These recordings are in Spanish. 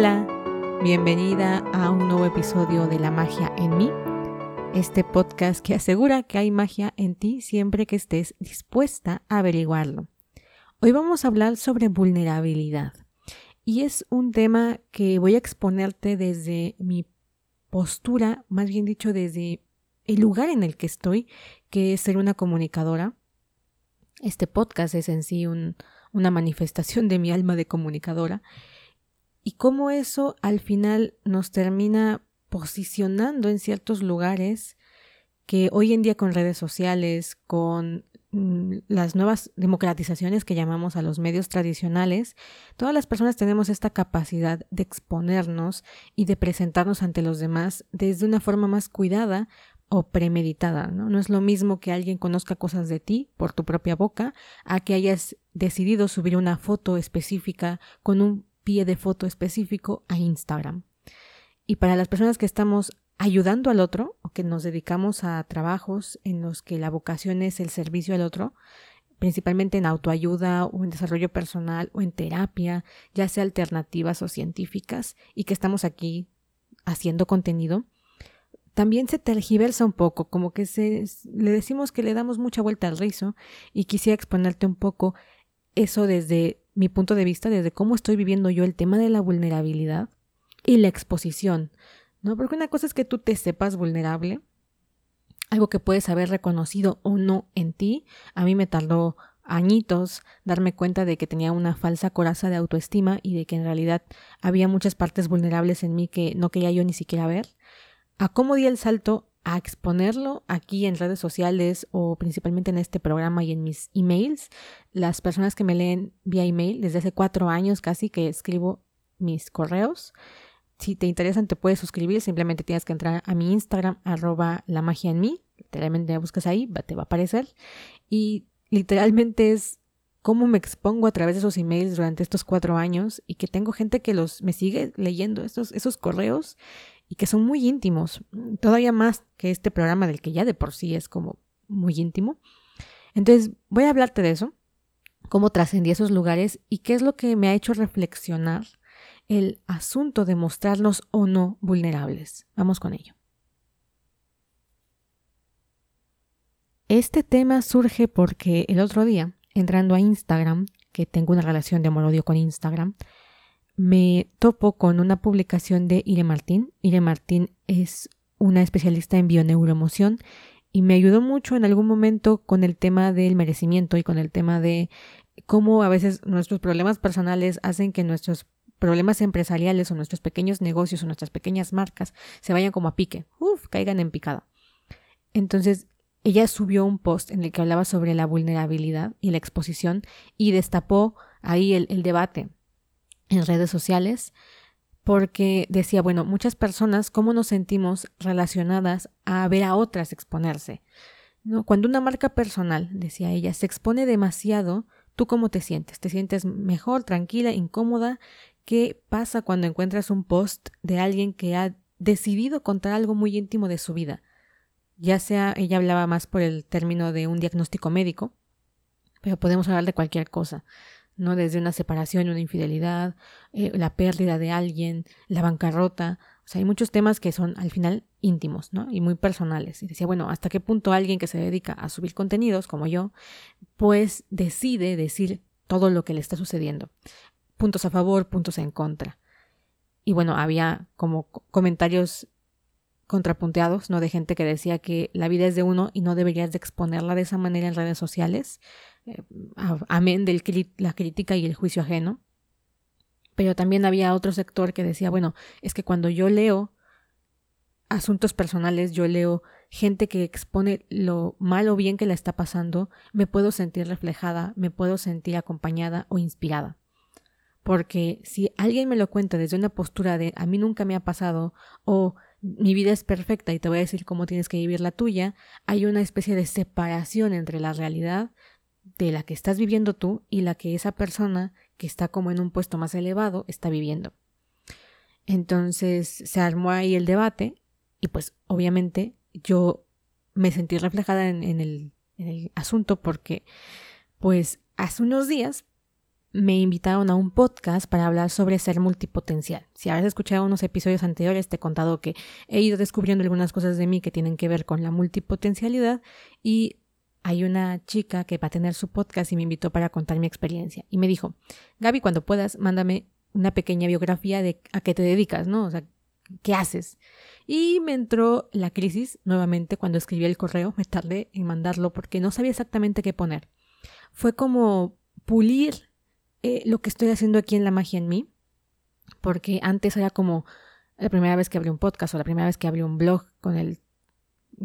Hola, bienvenida a un nuevo episodio de La magia en mí, este podcast que asegura que hay magia en ti siempre que estés dispuesta a averiguarlo. Hoy vamos a hablar sobre vulnerabilidad y es un tema que voy a exponerte desde mi postura, más bien dicho desde el lugar en el que estoy, que es ser una comunicadora. Este podcast es en sí una manifestación de mi alma de comunicadora y cómo eso al final nos termina posicionando en ciertos lugares que hoy en día con redes sociales, con mm, las nuevas democratizaciones que llamamos a los medios tradicionales, todas las personas tenemos esta capacidad de exponernos y de presentarnos ante los demás desde una forma más cuidada o premeditada, ¿no? No es lo mismo que alguien conozca cosas de ti por tu propia boca a que hayas decidido subir una foto específica con un pie de foto específico a Instagram. Y para las personas que estamos ayudando al otro o que nos dedicamos a trabajos en los que la vocación es el servicio al otro, principalmente en autoayuda o en desarrollo personal o en terapia, ya sea alternativas o científicas, y que estamos aquí haciendo contenido, también se tergiversa un poco, como que se, le decimos que le damos mucha vuelta al rizo y quisiera exponerte un poco eso desde mi punto de vista, desde cómo estoy viviendo yo el tema de la vulnerabilidad y la exposición, ¿no? Porque una cosa es que tú te sepas vulnerable, algo que puedes haber reconocido o no en ti. A mí me tardó añitos darme cuenta de que tenía una falsa coraza de autoestima y de que en realidad había muchas partes vulnerables en mí que no quería yo ni siquiera ver. A cómo di el salto a exponerlo aquí en redes sociales o principalmente en este programa y en mis emails. Las personas que me leen vía email, desde hace cuatro años casi que escribo mis correos. Si te interesan, te puedes suscribir. Simplemente tienes que entrar a mi Instagram, arroba la magia en mí. Literalmente buscas ahí, te va a aparecer. Y literalmente es cómo me expongo a través de esos emails durante estos cuatro años y que tengo gente que los me sigue leyendo esos, esos correos y que son muy íntimos, todavía más que este programa del que ya de por sí es como muy íntimo. Entonces, voy a hablarte de eso, cómo trascendí esos lugares y qué es lo que me ha hecho reflexionar el asunto de mostrarnos o no vulnerables. Vamos con ello. Este tema surge porque el otro día, entrando a Instagram, que tengo una relación de amor-odio con Instagram, me topo con una publicación de Ire Martín. Ire Martín es una especialista en bioneuroemoción y me ayudó mucho en algún momento con el tema del merecimiento y con el tema de cómo a veces nuestros problemas personales hacen que nuestros problemas empresariales o nuestros pequeños negocios o nuestras pequeñas marcas se vayan como a pique, uff, caigan en picada. Entonces, ella subió un post en el que hablaba sobre la vulnerabilidad y la exposición y destapó ahí el, el debate en redes sociales porque decía, bueno, muchas personas, ¿cómo nos sentimos relacionadas a ver a otras exponerse? ¿No? Cuando una marca personal, decía ella, se expone demasiado, ¿tú cómo te sientes? ¿Te sientes mejor, tranquila, incómoda? ¿Qué pasa cuando encuentras un post de alguien que ha decidido contar algo muy íntimo de su vida? Ya sea, ella hablaba más por el término de un diagnóstico médico, pero podemos hablar de cualquier cosa. ¿No? Desde una separación, una infidelidad, eh, la pérdida de alguien, la bancarrota. O sea, hay muchos temas que son al final íntimos, ¿no? Y muy personales. Y decía, bueno, ¿hasta qué punto alguien que se dedica a subir contenidos, como yo, pues decide decir todo lo que le está sucediendo? Puntos a favor, puntos en contra. Y bueno, había como comentarios contrapunteados, ¿no? De gente que decía que la vida es de uno y no deberías de exponerla de esa manera en redes sociales. Eh, amén de la crítica y el juicio ajeno. Pero también había otro sector que decía, bueno, es que cuando yo leo asuntos personales, yo leo gente que expone lo mal o bien que la está pasando, me puedo sentir reflejada, me puedo sentir acompañada o inspirada. Porque si alguien me lo cuenta desde una postura de a mí nunca me ha pasado o mi vida es perfecta y te voy a decir cómo tienes que vivir la tuya, hay una especie de separación entre la realidad de la que estás viviendo tú y la que esa persona que está como en un puesto más elevado está viviendo. Entonces se armó ahí el debate y pues obviamente yo me sentí reflejada en, el, en el asunto porque pues hace unos días me invitaron a un podcast para hablar sobre ser multipotencial. Si habéis escuchado unos episodios anteriores, te he contado que he ido descubriendo algunas cosas de mí que tienen que ver con la multipotencialidad y hay una chica que va a tener su podcast y me invitó para contar mi experiencia. Y me dijo, Gaby, cuando puedas, mándame una pequeña biografía de a qué te dedicas, ¿no? O sea, ¿qué haces? Y me entró la crisis nuevamente cuando escribí el correo, me tardé en mandarlo porque no sabía exactamente qué poner. Fue como pulir eh, lo que estoy haciendo aquí en La Magia en mí, porque antes era como la primera vez que abrí un podcast o la primera vez que abrí un blog con el,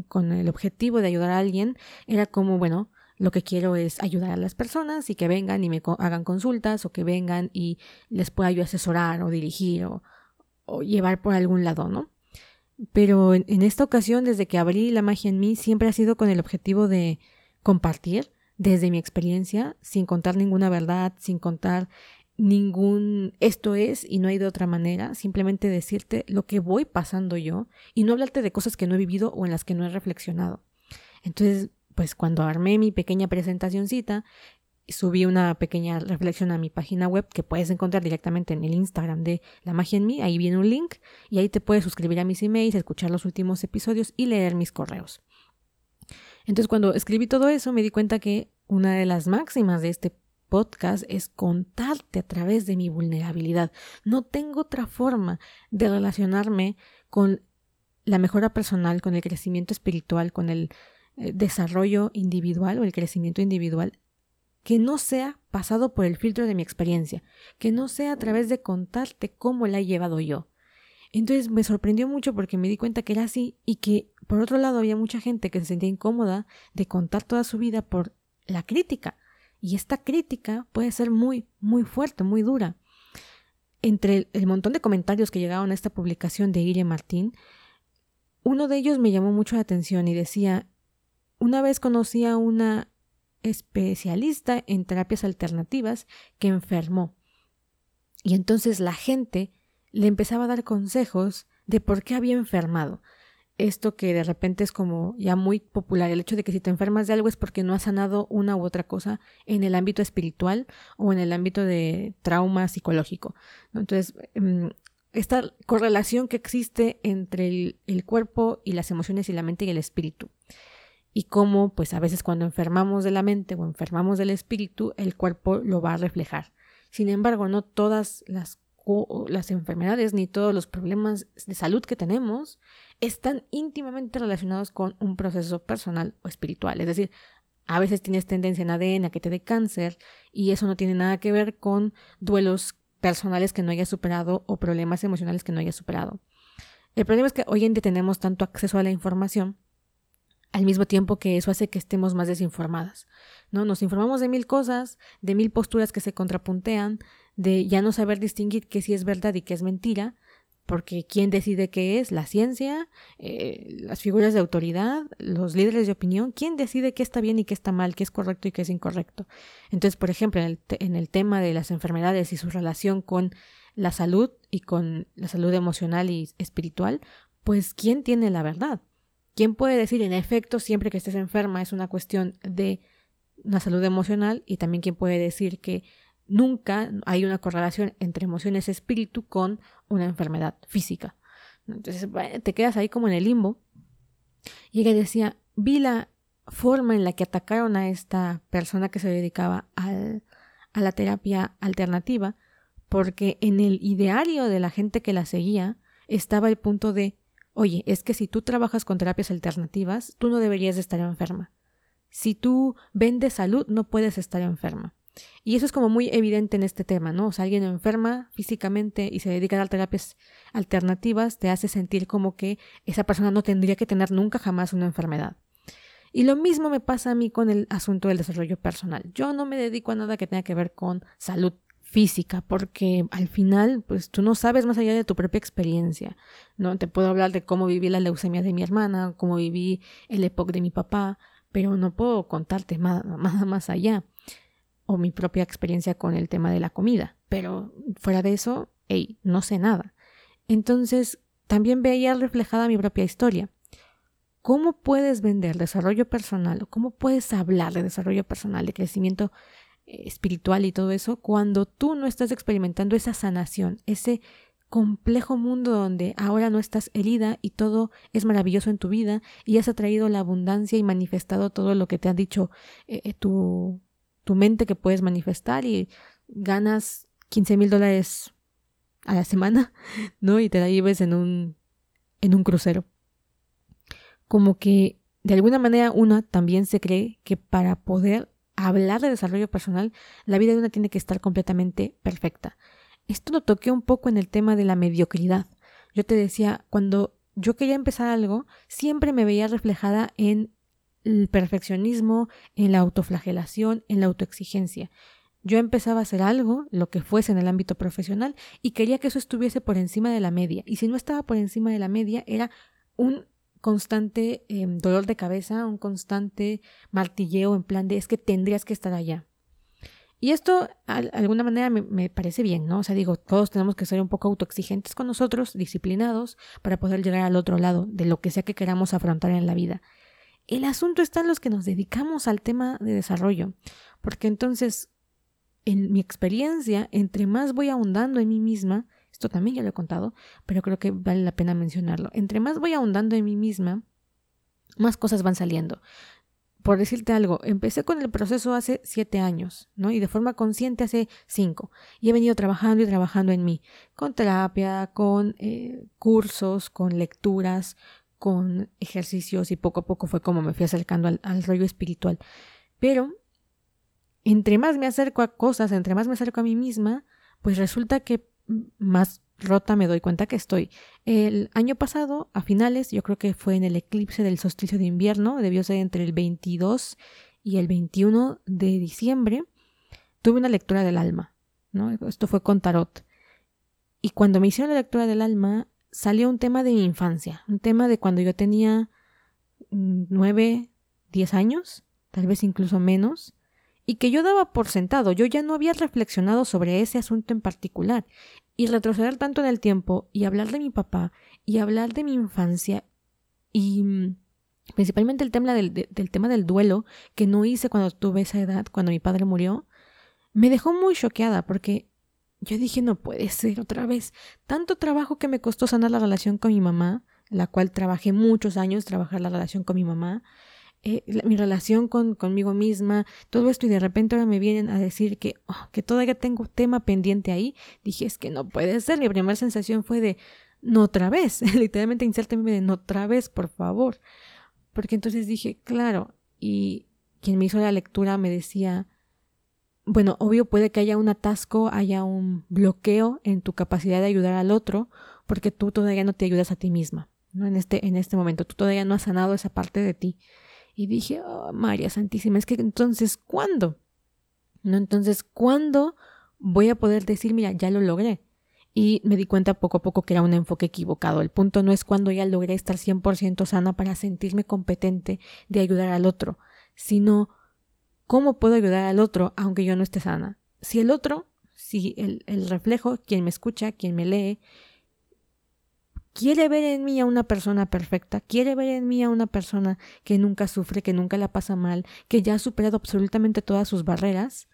con el objetivo de ayudar a alguien, era como, bueno, lo que quiero es ayudar a las personas y que vengan y me hagan consultas o que vengan y les pueda yo asesorar o dirigir o, llevar por algún lado, ¿no? Pero en, en, esta ocasión, desde que abrí la magia en mí, siempre ha sido con el objetivo de compartir desde mi experiencia, sin contar ninguna verdad, sin contar ningún esto es y no hay de otra manera, simplemente decirte lo que voy pasando yo y no hablarte de cosas que no he vivido o en las que no he reflexionado. Entonces, pues cuando armé mi pequeña presentacioncita, subí una pequeña reflexión a mi página web que puedes encontrar directamente en el Instagram de La Magia en mí, ahí viene un link y ahí te puedes suscribir a mis emails, escuchar los últimos episodios y leer mis correos. Entonces cuando escribí todo eso me di cuenta que una de las máximas de este podcast es contarte a través de mi vulnerabilidad. No tengo otra forma de relacionarme con la mejora personal, con el crecimiento espiritual, con el eh, desarrollo individual o el crecimiento individual que no sea pasado por el filtro de mi experiencia, que no sea a través de contarte cómo la he llevado yo. Entonces me sorprendió mucho porque me di cuenta que era así y que por otro lado había mucha gente que se sentía incómoda de contar toda su vida por la crítica. Y esta crítica puede ser muy, muy fuerte, muy dura. Entre el, montón de comentarios que llegaron a esta publicación de Ire Martín, uno de ellos me llamó mucho la atención y decía, una vez conocí a una especialista en terapias alternativas que enfermó. Y entonces la gente le empezaba a dar consejos de por qué había enfermado esto que de repente es como ya muy popular, el hecho de que si te enfermas de algo es porque no has sanado una u otra cosa en el ámbito espiritual o en el ámbito de trauma psicológico. Entonces, em, esta correlación que existe entre el, cuerpo y las emociones y la mente y el espíritu. Y cómo, pues a veces cuando enfermamos de la mente o enfermamos del espíritu, el cuerpo lo va a reflejar. Sin embargo, no todas las las enfermedades ni todos los problemas de salud que tenemos están íntimamente relacionados con un proceso personal o espiritual. Es decir, a veces tienes tendencia en ADN a que te dé cáncer y eso no tiene nada que ver con duelos personales que no hayas superado o problemas emocionales que no hayas superado. El problema es que hoy en día tenemos tanto acceso a la información al mismo tiempo que eso hace que estemos más desinformadas. ¿no? Nos informamos de mil cosas, de mil posturas que se contrapuntean, de ya no saber distinguir qué sí es verdad y qué es mentira, porque ¿quién decide qué es? La ciencia, eh, las figuras de autoridad, los líderes de opinión, ¿quién decide qué está bien y qué está mal, qué es correcto y qué es incorrecto? Entonces, por ejemplo, en el, en el tema de las enfermedades y su relación con la salud y con la salud emocional y espiritual, pues ¿quién tiene la verdad? ¿Quién puede decir, en efecto, siempre que estés enferma es una cuestión de una salud emocional? Y también quién puede decir que nunca hay una correlación entre emociones espíritu con una enfermedad física. Entonces te quedas ahí como en el limbo. Y ella decía, vi la forma en la que atacaron a esta persona que se dedicaba al, a la terapia alternativa, porque en el ideario de la gente que la seguía estaba el punto de, oye, es que si tú trabajas con terapias alternativas, tú no deberías de estar enferma. Si tú vendes salud, no puedes estar enferma. Y eso es como muy evidente en este tema, ¿no? O sea, alguien enferma físicamente y se dedica a dar terapias alternativas, te hace sentir como que esa persona no tendría que tener nunca jamás una enfermedad. Y lo mismo me pasa a mí con el asunto del desarrollo personal. Yo no me dedico a nada que tenga que ver con salud física, porque al final, pues tú no sabes más allá de tu propia experiencia, ¿no? Te puedo hablar de cómo viví la leucemia de mi hermana, cómo viví el EPOC de mi papá, pero no puedo contarte nada más allá o mi propia experiencia con el tema de la comida. Pero fuera de eso, hey, no sé nada. Entonces, también veía reflejada mi propia historia. ¿Cómo puedes vender desarrollo personal o cómo puedes hablar de desarrollo personal, de crecimiento espiritual y todo eso, cuando tú no estás experimentando esa sanación, ese complejo mundo donde ahora no estás herida y todo es maravilloso en tu vida y has atraído la abundancia y manifestado todo lo que te ha dicho eh, eh, tu, tu mente que puedes manifestar y ganas 15 mil dólares a la semana, ¿no? Y te la lleves en un, en un crucero. Como que de alguna manera una también se cree que para poder hablar de desarrollo personal, la vida de una tiene que estar completamente perfecta. Esto lo toqué un poco en el tema de la mediocridad. Yo te decía, cuando yo quería empezar algo, siempre me veía reflejada en el perfeccionismo, en la autoflagelación, en la autoexigencia. Yo empezaba a hacer algo, lo que fuese en el ámbito profesional, y quería que eso estuviese por encima de la media. Y si no estaba por encima de la media, era un constante em, dolor de cabeza, un constante martilleo en plan de es que tendrías que estar allá. Y esto, de alguna manera, me, me, parece bien, ¿no? O sea, digo, todos tenemos que ser un poco autoexigentes con nosotros, disciplinados, para poder llegar al otro lado de lo que sea que queramos afrontar en la vida. El asunto está en los que nos dedicamos al tema de desarrollo, porque entonces, en mi experiencia, entre más voy ahondando en mí misma, esto también ya lo he contado, pero creo que vale la pena mencionarlo. Entre más voy ahondando en mí misma, más cosas van saliendo. Por decirte algo, empecé con el proceso hace siete años, ¿no? Y de forma consciente hace cinco. Y he venido trabajando y trabajando en mí, con terapia, con eh, cursos, con lecturas, con ejercicios y poco a poco fue como me fui acercando al, al rollo espiritual. Pero entre más me acerco a cosas, entre más me acerco a mí misma, pues resulta que más rota me doy cuenta que estoy. El año pasado, a finales, yo creo que fue en el eclipse del solsticio de invierno, debió ser entre el 22 y el 21 de diciembre, tuve una lectura del alma, ¿no? Esto fue con tarot. Y cuando me hicieron la lectura del alma, salió un tema de mi infancia, un tema de cuando yo tenía 9, 10 años, tal vez incluso menos, y que yo daba por sentado, yo ya no había reflexionado sobre ese asunto en particular, y retroceder tanto en el tiempo y hablar de mi papá y hablar de mi infancia y mm, principalmente el tema del, del tema del duelo que no hice cuando tuve esa edad, cuando mi padre murió, me dejó muy choqueada porque yo dije no puede ser otra vez tanto trabajo que me costó sanar la relación con mi mamá, la cual trabajé muchos años trabajar la relación con mi mamá, eh, mi relación con, conmigo misma, todo esto y de repente ahora me vienen a decir que, oh, que todavía tengo tema pendiente ahí, dije es que no puede ser, mi primera sensación fue de no otra vez, literalmente insérteme de no otra vez, por favor, porque entonces dije, claro, y quien me hizo la lectura me decía, bueno, obvio puede que haya un atasco, haya un bloqueo en tu capacidad de ayudar al otro, porque tú todavía no te ayudas a ti misma, ¿no? En este, en este momento, tú todavía no has sanado esa parte de ti. Y dije, oh, María Santísima, es que entonces, ¿cuándo? ¿No? Entonces, ¿cuándo voy a poder decir, mira, ya lo logré? Y me di cuenta poco a poco que era un enfoque equivocado. El punto no es cuando ya logré estar 100% sana para sentirme competente de ayudar al otro, sino cómo puedo ayudar al otro aunque yo no esté sana. Si el otro, si el, reflejo, quien me escucha, quien me lee, quiere ver en mí a una persona perfecta, quiere ver en mí a una persona que nunca sufre, que nunca la pasa mal, que ya ha superado absolutamente todas sus barreras,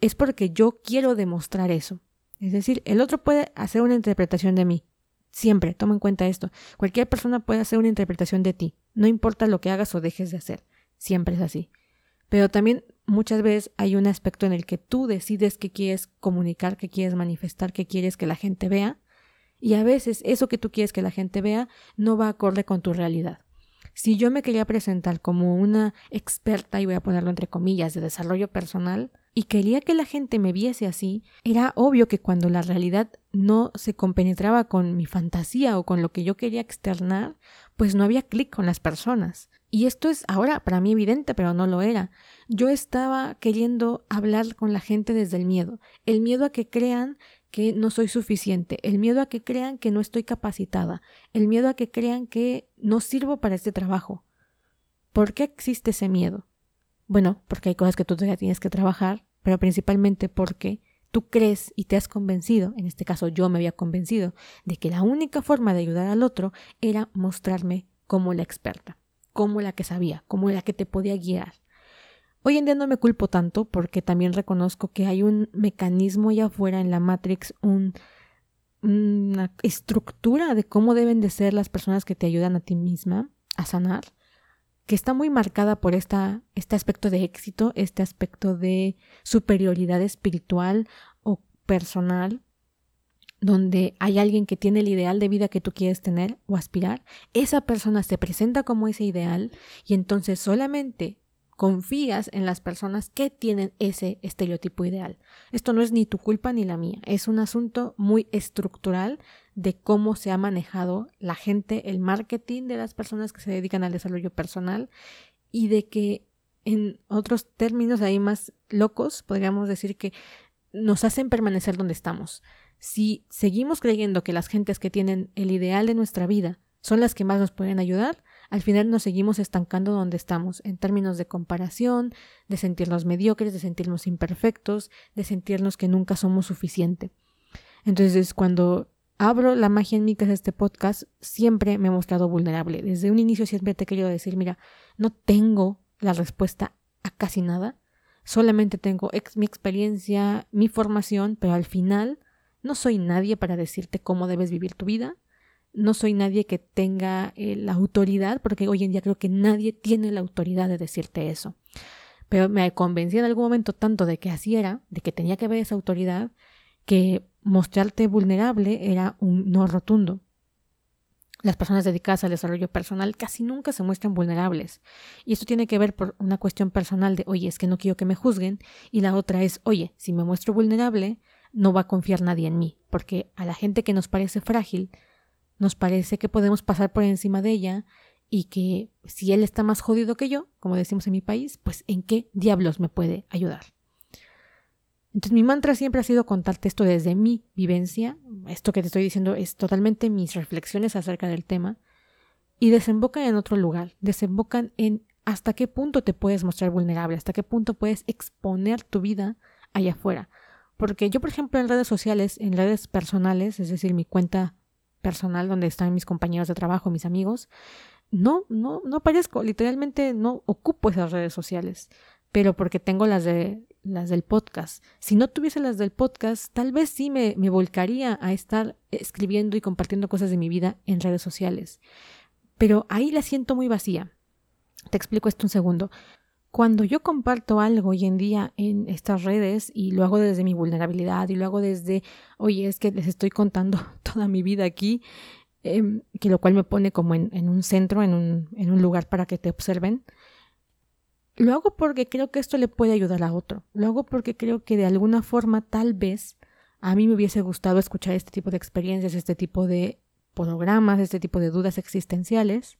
es porque yo quiero demostrar eso. Es decir, el otro puede hacer una interpretación de mí. Siempre, toma en cuenta esto. Cualquier persona puede hacer una interpretación de ti. No importa lo que hagas o dejes de hacer. Siempre es así. Pero también muchas veces hay un aspecto en el que tú decides qué quieres comunicar, qué quieres manifestar, qué quieres que la gente vea y a veces eso que tú quieres que la gente vea no va acorde con tu realidad. Si yo me quería presentar como una experta, y voy a ponerlo entre comillas, de desarrollo personal, y quería que la gente me viese así, era obvio que cuando la realidad no se compenetraba con mi fantasía o con lo que yo quería externar, pues no había clic con las personas. Y esto es ahora para mí evidente, pero no lo era. Yo estaba queriendo hablar con la gente desde el miedo, el miedo a que crean que no soy suficiente, el miedo a que crean que no estoy capacitada, el miedo a que crean que no sirvo para este trabajo. ¿Por qué existe ese miedo? Bueno, porque hay cosas que tú todavía tienes que trabajar, pero principalmente porque tú crees y te has convencido, en este caso yo me había convencido, de que la única forma de ayudar al otro era mostrarme como la experta, como la que sabía, como la que te podía guiar. Hoy en día no me culpo tanto porque también reconozco que hay un mecanismo allá afuera en la Matrix, un, una estructura de cómo deben de ser las personas que te ayudan a ti misma a sanar, que está muy marcada por esta, este aspecto de éxito, este aspecto de superioridad espiritual o personal, donde hay alguien que tiene el ideal de vida que tú quieres tener o aspirar, esa persona se presenta como ese ideal y entonces solamente confías en las personas que tienen ese estereotipo ideal. Esto no es ni tu culpa ni la mía, es un asunto muy estructural de cómo se ha manejado la gente, el marketing de las personas que se dedican al desarrollo personal y de que en otros términos ahí más locos podríamos decir que nos hacen permanecer donde estamos. Si seguimos creyendo que las gentes que tienen el ideal de nuestra vida son las que más nos pueden ayudar, al final nos seguimos estancando donde estamos, en términos de comparación, de sentirnos mediocres, de sentirnos imperfectos, de sentirnos que nunca somos suficiente. Entonces, cuando abro la magia en mí, que es este podcast, siempre me he mostrado vulnerable. Desde un inicio siempre te he querido decir, mira, no tengo la respuesta a casi nada, solamente tengo mi experiencia, mi formación, pero al final no soy nadie para decirte cómo debes vivir tu vida, no soy nadie que tenga eh, la autoridad, porque hoy en día creo que nadie tiene la autoridad de decirte eso. Pero me convencí en algún momento tanto de que así era, de que tenía que haber esa autoridad, que mostrarte vulnerable era un no rotundo. Las personas dedicadas al desarrollo personal casi nunca se muestran vulnerables. Y esto tiene que ver por una cuestión personal de, oye, es que no quiero que me juzguen. Y la otra es, oye, si me muestro vulnerable, no va a confiar nadie en mí. Porque a la gente que nos parece frágil, nos parece que podemos pasar por encima de ella y que si él está más jodido que yo, como decimos en mi país, pues en qué diablos me puede ayudar. Entonces mi mantra siempre ha sido contarte esto desde mi vivencia, esto que te estoy diciendo es totalmente mis reflexiones acerca del tema, y desembocan en otro lugar, desembocan en hasta qué punto te puedes mostrar vulnerable, hasta qué punto puedes exponer tu vida allá afuera. Porque yo, por ejemplo, en redes sociales, en redes personales, es decir, mi cuenta personal donde están mis compañeros de trabajo, mis amigos, no, no, no aparezco, literalmente no ocupo esas redes sociales, pero porque tengo las de las del podcast. Si no tuviese las del podcast, tal vez sí me, me volcaría a estar escribiendo y compartiendo cosas de mi vida en redes sociales. Pero ahí la siento muy vacía. Te explico esto un segundo. Cuando yo comparto algo hoy en día en estas redes y lo hago desde mi vulnerabilidad y lo hago desde, oye, es que les estoy contando toda mi vida aquí, em, que lo cual me pone como en, un centro, en un, en un lugar para que te observen, lo hago porque creo que esto le puede ayudar a otro. Lo hago porque creo que de alguna forma tal vez a mí me hubiese gustado escuchar este tipo de experiencias, este tipo de programas, este tipo de dudas existenciales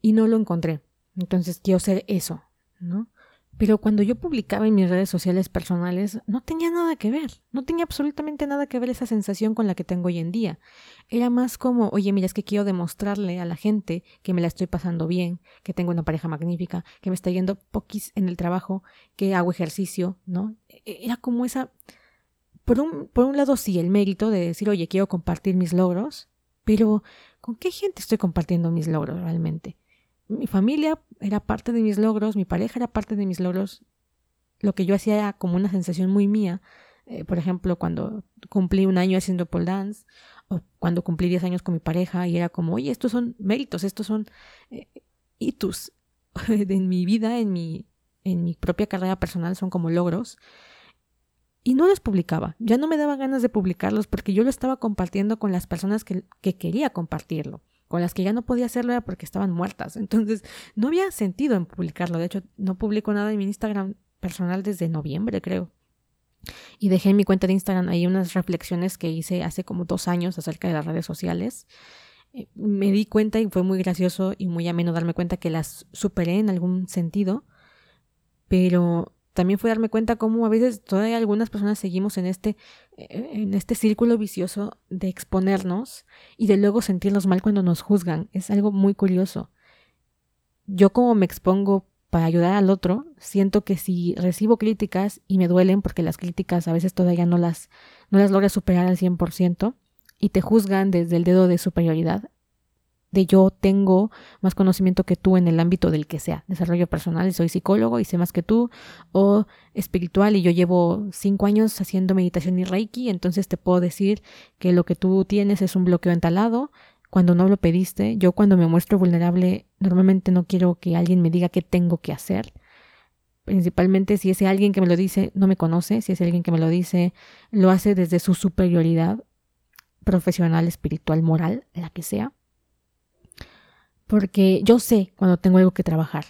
y no lo encontré. Entonces quiero ser eso, Pero cuando yo publicaba en mis redes sociales personales, no tenía nada que ver, no tenía absolutamente nada que ver esa sensación con la que tengo hoy en día. Era más como, oye, mira, es que quiero demostrarle a la gente que me la estoy pasando bien, que tengo una pareja magnífica, que me está yendo poquis en el trabajo, que hago ejercicio, ¿no? E-, era como esa, por un, por un lado sí, el mérito de decir, oye, quiero compartir mis logros, pero ¿con qué gente estoy compartiendo mis logros realmente? Mi familia era parte de mis logros, mi pareja era parte de mis logros. Lo que yo hacía era como una sensación muy mía. Eh, por ejemplo, cuando cumplí un año haciendo pole dance, o cuando cumplí 10 años con mi pareja, y era como, oye, estos son méritos, estos son eh, hitos de mi vida, en mi, en mi propia carrera personal, son como logros. Y no los publicaba. Ya no me daba ganas de publicarlos porque yo lo estaba compartiendo con las personas que, que quería compartirlo con las que ya no podía hacerlo era porque estaban muertas. Entonces, no había sentido en publicarlo. De hecho, no publico nada en mi Instagram personal desde noviembre, creo. Y dejé en mi cuenta de Instagram ahí unas reflexiones que hice hace como dos años acerca de las redes sociales. Eh, me di cuenta y fue muy gracioso y muy ameno darme cuenta que las superé en algún sentido, pero también fue darme cuenta cómo a veces todavía algunas personas seguimos en este, eh, en este círculo vicioso de exponernos y de luego sentirnos mal cuando nos juzgan. Es algo muy curioso. Yo como me expongo para ayudar al otro, siento que si recibo críticas y me duelen, porque las críticas a veces todavía no las, no las logras superar al 100%, y te juzgan desde el dedo de superioridad, de yo tengo más conocimiento que tú en el ámbito del que sea, desarrollo personal, soy psicólogo y sé más que tú, o espiritual y yo llevo cinco años haciendo meditación y reiki, entonces te puedo decir que lo que tú tienes es un bloqueo entalado cuando no lo pediste. Yo cuando me muestro vulnerable normalmente no quiero que alguien me diga qué tengo que hacer. Principalmente si ese alguien que me lo dice no me conoce, si es alguien que me lo dice lo hace desde su superioridad profesional, espiritual, moral, la que sea porque yo sé cuando tengo algo que trabajar.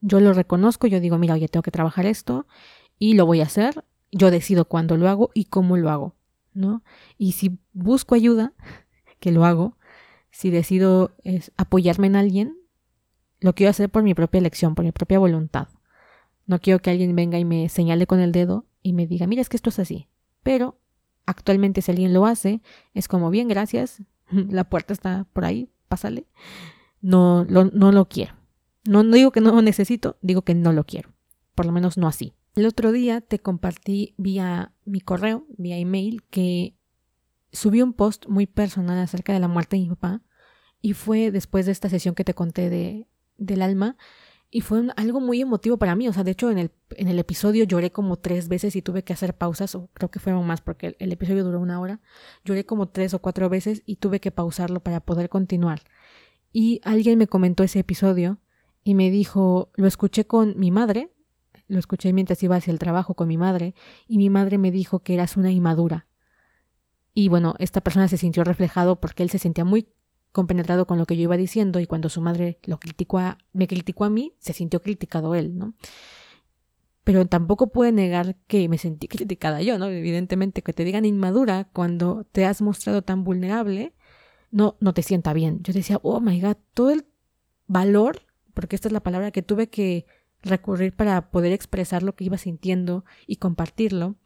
Yo lo reconozco, yo digo, mira, oye, tengo que trabajar esto y lo voy a hacer. Yo decido cuándo lo hago y cómo lo hago, ¿no? Y si busco ayuda, que lo hago, si decido apoyarme en alguien, lo quiero hacer por mi propia elección, por mi propia voluntad. No quiero que alguien venga y me señale con el dedo y me diga, mira, es que esto es así. Pero actualmente si alguien lo hace, es como, bien, gracias, la puerta está por ahí, pásale no lo, no lo quiero. No, no digo que no lo necesito, digo que no lo quiero. Por lo menos no así. El otro día te compartí vía mi correo, vía email, que subí un post muy personal acerca de la muerte de mi papá y fue después de esta sesión que te conté de, del alma y fue algo muy emotivo para mí. O sea, de hecho en el, en el episodio lloré como tres veces y tuve que hacer pausas, o creo que fueron más porque el, el episodio duró una hora. Lloré como tres o cuatro veces y tuve que pausarlo para poder continuar. Y alguien me comentó ese episodio y me dijo, lo escuché con mi madre, lo escuché mientras iba hacia el trabajo con mi madre, y mi madre me dijo que eras una inmadura. Y bueno, esta persona se sintió reflejado porque él se sentía muy compenetrado con lo que yo iba diciendo y cuando su madre lo criticó a, me criticó a mí, se sintió criticado él, ¿no? Pero tampoco puede negar que me sentí criticada yo, ¿no? Evidentemente que te digan inmadura cuando te has mostrado tan vulnerable no, no te sienta bien. Yo decía, oh my God, todo el valor, porque esta es la palabra que tuve que recurrir para poder expresar lo que iba sintiendo y compartirlo,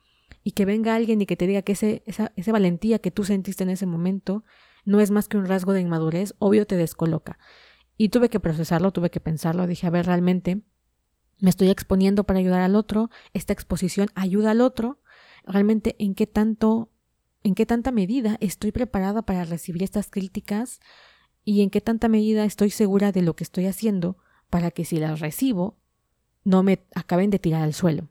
y que venga alguien y que te diga que ese, esa, esa valentía que tú sentiste en ese momento no es más que un rasgo de inmadurez, obvio te descoloca. Y tuve que procesarlo, tuve que pensarlo, dije, a ver, realmente me estoy exponiendo para ayudar al otro, esta exposición ayuda al otro, realmente en qué tanto en qué tanta medida estoy preparada para recibir estas críticas y en qué tanta medida estoy segura de lo que estoy haciendo para que si las recibo no me acaben de tirar al suelo.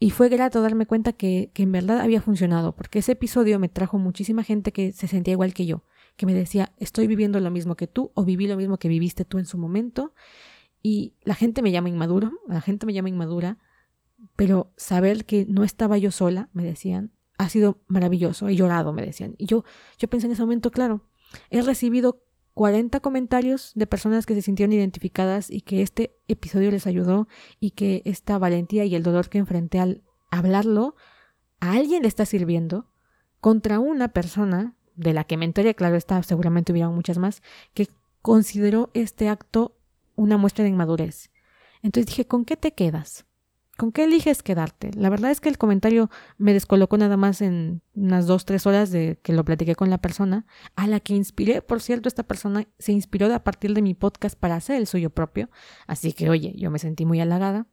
Y fue grato darme cuenta que, en verdad había funcionado, porque ese episodio me trajo muchísima gente que se sentía igual que yo, que me decía, estoy viviendo lo mismo que tú o viví lo mismo que viviste tú en su momento. Y la gente me llama inmaduro, la gente me llama inmadura, pero saber que no estaba yo sola, me decían, ha sido maravilloso, he llorado, me decían. Y yo, yo pensé en ese momento, claro, he recibido 40 comentarios de personas que se sintieron identificadas y que este episodio les ayudó y que esta valentía y el dolor que enfrenté al hablarlo a alguien le está sirviendo contra una persona de la que me enteré, claro está, seguramente hubieron muchas más, que consideró este acto una muestra de inmadurez. Entonces dije, ¿con qué te quedas? ¿Con qué eliges quedarte? La verdad es que el comentario me descolocó nada más en unas dos, tres horas de que lo platiqué con la persona, a la que inspiré. Por cierto, esta persona se inspiró a partir de mi podcast para hacer el suyo propio. Así que, oye, yo me sentí muy halagada.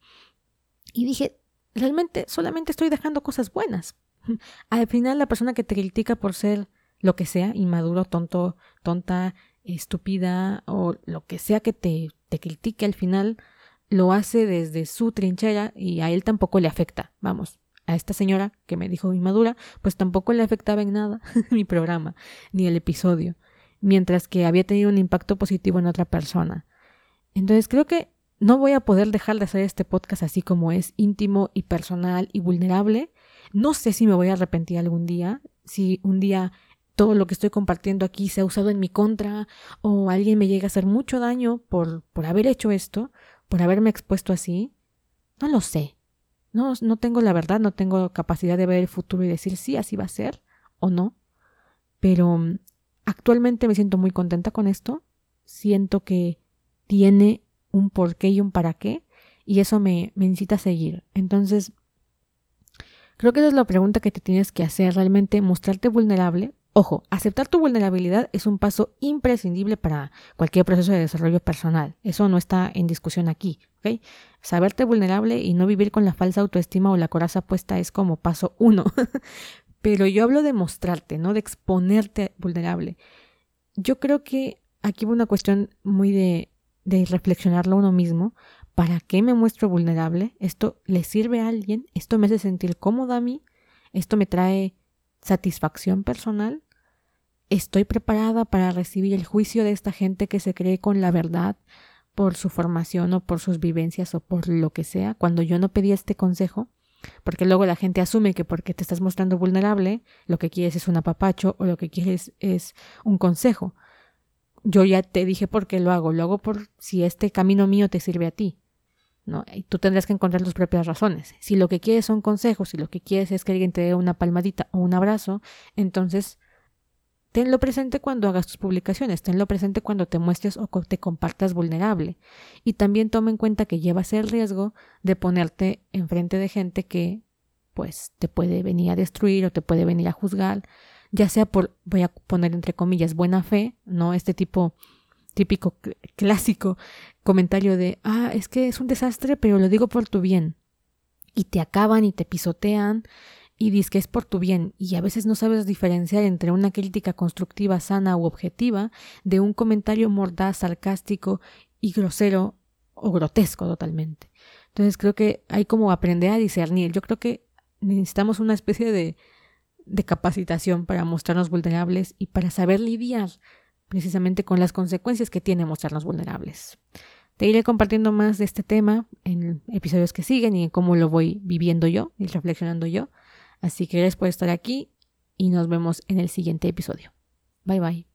Y dije, realmente solamente estoy dejando cosas buenas. Al final, la persona que te critica por ser lo que sea, inmaduro, tonto, tonta, estúpida o lo que sea que te, te critique al final, lo hace desde su trinchera y a él tampoco le afecta. Vamos, a esta señora que me dijo inmadura, pues tampoco le afectaba en nada mi programa, ni el episodio, mientras que había tenido un impacto positivo en otra persona. Entonces creo que no voy a poder dejar de hacer este podcast así como es, íntimo y personal y vulnerable. No sé si me voy a arrepentir algún día, si un día todo lo que estoy compartiendo aquí se ha usado en mi contra o alguien me llega a hacer mucho daño por, por haber hecho esto, por haberme expuesto así? No lo sé. No, no tengo la verdad, no tengo capacidad de ver el futuro y decir sí, así va a ser o no. Pero mm, actualmente me siento muy contenta con esto. Siento que tiene un porqué y un para qué. Y eso me, me incita a seguir. Entonces, creo que esa es la pregunta que te tienes que hacer. Realmente mostrarte vulnerable Ojo, aceptar tu vulnerabilidad es un paso imprescindible para cualquier proceso de desarrollo personal. Eso no está en discusión aquí. Saberte vulnerable y no vivir con la falsa autoestima o la coraza puesta es como paso uno. Pero yo hablo de mostrarte, no de exponerte vulnerable. Yo creo que aquí va una cuestión muy de, de reflexionarlo uno mismo. ¿Para qué me muestro vulnerable? ¿Esto le sirve a alguien? ¿Esto me hace sentir cómoda a mí? ¿Esto me trae satisfacción personal? ¿Estoy preparada para recibir el juicio de esta gente que se cree con la verdad por su formación o por sus vivencias o por lo que sea cuando yo no pedí este consejo? Porque luego la gente asume que porque te estás mostrando vulnerable, lo que quieres es un apapacho o lo que quieres es un consejo. Yo ya te dije por qué lo hago, lo hago por si este camino mío te sirve a ti. ¿no? Y tú tendrás que encontrar tus propias razones. Si lo que quieres son consejos, si lo que quieres es que alguien te dé una palmadita o un abrazo, entonces tenlo presente cuando hagas tus publicaciones, tenlo presente cuando te muestres o te compartas vulnerable. Y también toma en cuenta que llevas el riesgo de ponerte enfrente de gente que pues te puede venir a destruir o te puede venir a juzgar, ya sea por, voy a poner entre comillas, buena fe, ¿no? Este tipo típico clásico comentario de, ah, es que es un desastre, pero lo digo por tu bien. Y te acaban y te pisotean y dices que es por tu bien y a veces no sabes diferenciar entre una crítica constructiva sana u objetiva de un comentario mordaz, sarcástico y grosero o grotesco totalmente. Entonces creo que hay como aprender a discernir. Yo creo que necesitamos una especie de, de capacitación para mostrarnos vulnerables y para saber lidiar precisamente con las consecuencias que tiene mostrarnos vulnerables. Te iré compartiendo más de este tema en episodios que siguen y en cómo lo voy viviendo yo y reflexionando yo. Así que gracias por estar aquí y nos vemos en el siguiente episodio. Bye bye.